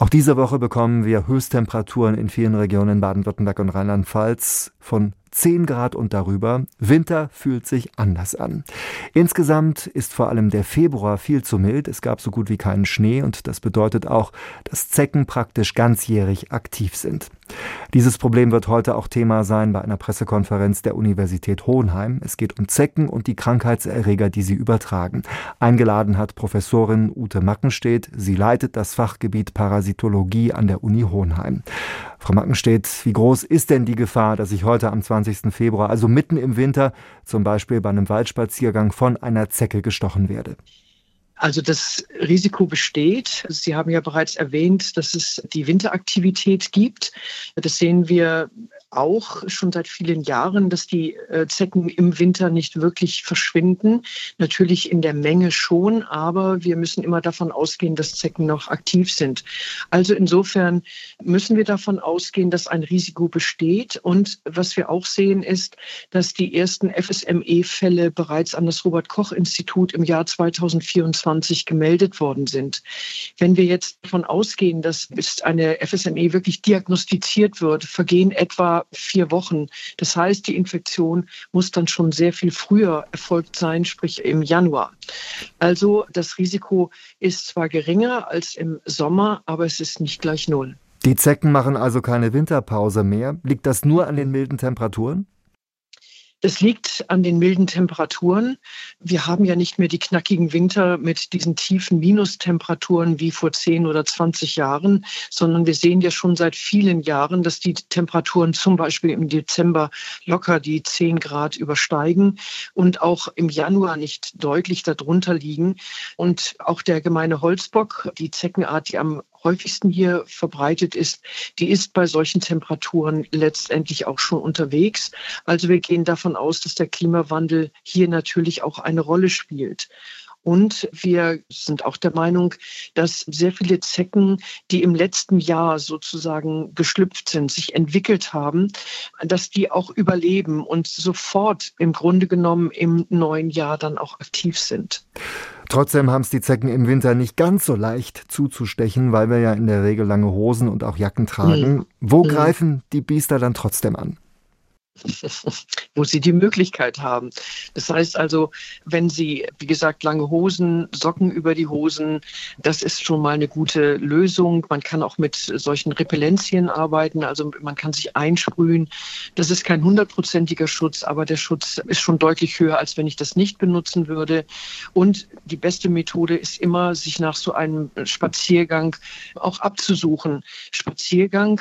Auch diese Woche bekommen wir Höchsttemperaturen in vielen Regionen Baden-Württemberg und Rheinland-Pfalz von 10 Grad und darüber. Winter fühlt sich anders an. Insgesamt ist vor allem der Februar viel zu mild. Es gab so gut wie keinen Schnee und das bedeutet auch, dass Zecken praktisch ganzjährig aktiv sind. Dieses Problem wird heute auch Thema sein bei einer Pressekonferenz der Universität Hohenheim. Es geht um Zecken und die Krankheitserreger, die sie übertragen. Eingeladen hat Professorin Ute Mackenstedt. Sie leitet das Fachgebiet Parasitologie an der Uni Hohenheim. Frau Mackenstedt, wie groß ist denn die Gefahr, dass ich heute am 20. Februar, also mitten im Winter, zum Beispiel bei einem Waldspaziergang von einer Zecke gestochen werde? Also das Risiko besteht. Sie haben ja bereits erwähnt, dass es die Winteraktivität gibt. Das sehen wir auch schon seit vielen Jahren, dass die äh, Zecken im Winter nicht wirklich verschwinden. Natürlich in der Menge schon, aber wir müssen immer davon ausgehen, dass Zecken noch aktiv sind. Also insofern müssen wir davon ausgehen, dass ein Risiko besteht. Und was wir auch sehen, ist, dass die ersten FSME-Fälle bereits an das Robert-Koch-Institut im Jahr 2024 gemeldet worden sind. Wenn wir jetzt davon ausgehen, dass bis eine FSME wirklich diagnostiziert wird, vergehen etwa vier Wochen. Das heißt, die Infektion muss dann schon sehr viel früher erfolgt sein, sprich im Januar. Also das Risiko ist zwar geringer als im Sommer, aber es ist nicht gleich null. Die Zecken machen also keine Winterpause mehr. Liegt das nur an den milden Temperaturen? Das liegt an den milden Temperaturen. Wir haben ja nicht mehr die knackigen Winter mit diesen tiefen Minustemperaturen wie vor 10 oder 20 Jahren, sondern wir sehen ja schon seit vielen Jahren, dass die Temperaturen zum Beispiel im Dezember locker die 10 Grad übersteigen und auch im Januar nicht deutlich darunter liegen. Und auch der gemeine Holzbock, die Zeckenart, die am häufigsten hier verbreitet ist, die ist bei solchen Temperaturen letztendlich auch schon unterwegs. Also wir gehen davon aus, dass der Klimawandel hier natürlich auch eine Rolle spielt. Und wir sind auch der Meinung, dass sehr viele Zecken, die im letzten Jahr sozusagen geschlüpft sind, sich entwickelt haben, dass die auch überleben und sofort im Grunde genommen im neuen Jahr dann auch aktiv sind. Trotzdem haben es die Zecken im Winter nicht ganz so leicht zuzustechen, weil wir ja in der Regel lange Hosen und auch Jacken tragen. Mhm. Wo mhm. greifen die Biester dann trotzdem an? Wo sie die Möglichkeit haben. Das heißt also, wenn sie, wie gesagt, lange Hosen, Socken über die Hosen, das ist schon mal eine gute Lösung. Man kann auch mit solchen Repellenzien arbeiten, also man kann sich einsprühen. Das ist kein hundertprozentiger Schutz, aber der Schutz ist schon deutlich höher, als wenn ich das nicht benutzen würde. Und die beste Methode ist immer, sich nach so einem Spaziergang auch abzusuchen. Spaziergang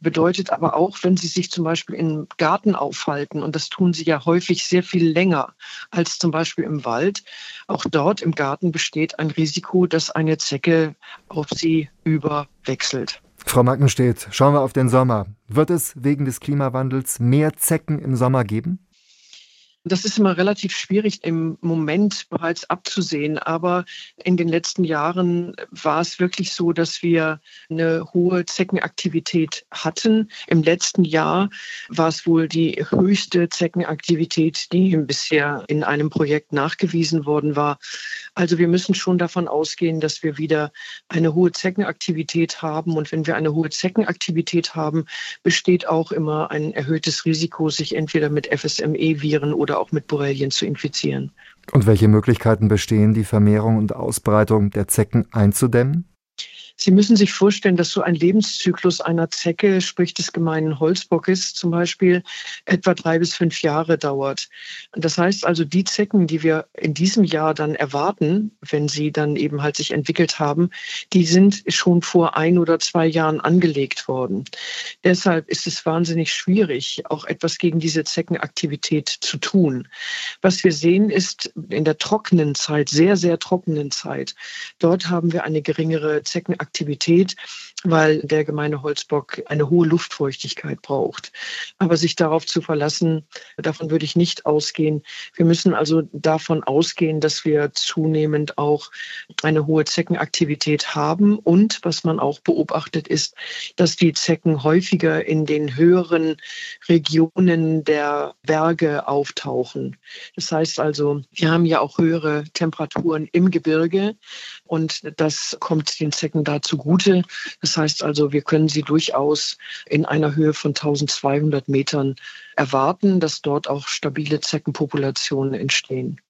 bedeutet aber auch, wenn Sie sich zum Beispiel im Garten Garten aufhalten. Und das tun sie ja häufig sehr viel länger als zum Beispiel im Wald. Auch dort im Garten besteht ein Risiko, dass eine Zecke auf sie überwechselt. Frau Mackenstedt, schauen wir auf den Sommer. Wird es wegen des Klimawandels mehr Zecken im Sommer geben? Das ist immer relativ schwierig im Moment bereits abzusehen. Aber in den letzten Jahren war es wirklich so, dass wir eine hohe Zeckenaktivität hatten. Im letzten Jahr war es wohl die höchste Zeckenaktivität, die bisher in einem Projekt nachgewiesen worden war. Also wir müssen schon davon ausgehen, dass wir wieder eine hohe Zeckenaktivität haben. Und wenn wir eine hohe Zeckenaktivität haben, besteht auch immer ein erhöhtes Risiko, sich entweder mit FSME-Viren oder auch mit Borrelien zu infizieren. Und welche Möglichkeiten bestehen, die Vermehrung und Ausbreitung der Zecken einzudämmen? Sie müssen sich vorstellen, dass so ein Lebenszyklus einer Zecke, sprich des gemeinen Holzbockes zum Beispiel, etwa drei bis fünf Jahre dauert. Das heißt also, die Zecken, die wir in diesem Jahr dann erwarten, wenn sie dann eben halt sich entwickelt haben, die sind schon vor ein oder zwei Jahren angelegt worden. Deshalb ist es wahnsinnig schwierig, auch etwas gegen diese Zeckenaktivität zu tun. Was wir sehen, ist in der trockenen Zeit, sehr, sehr trockenen Zeit, dort haben wir eine geringere Zeckenaktivität Aktivität, weil der gemeine Holzbock eine hohe Luftfeuchtigkeit braucht. Aber sich darauf zu verlassen, davon würde ich nicht ausgehen. Wir müssen also davon ausgehen, dass wir zunehmend auch eine hohe Zeckenaktivität haben. Und was man auch beobachtet ist, dass die Zecken häufiger in den höheren Regionen der Berge auftauchen. Das heißt also, wir haben ja auch höhere Temperaturen im Gebirge und das kommt den Zecken da zugute. Das heißt also, wir können sie durchaus in einer Höhe von 1200 Metern erwarten, dass dort auch stabile Zeckenpopulationen entstehen.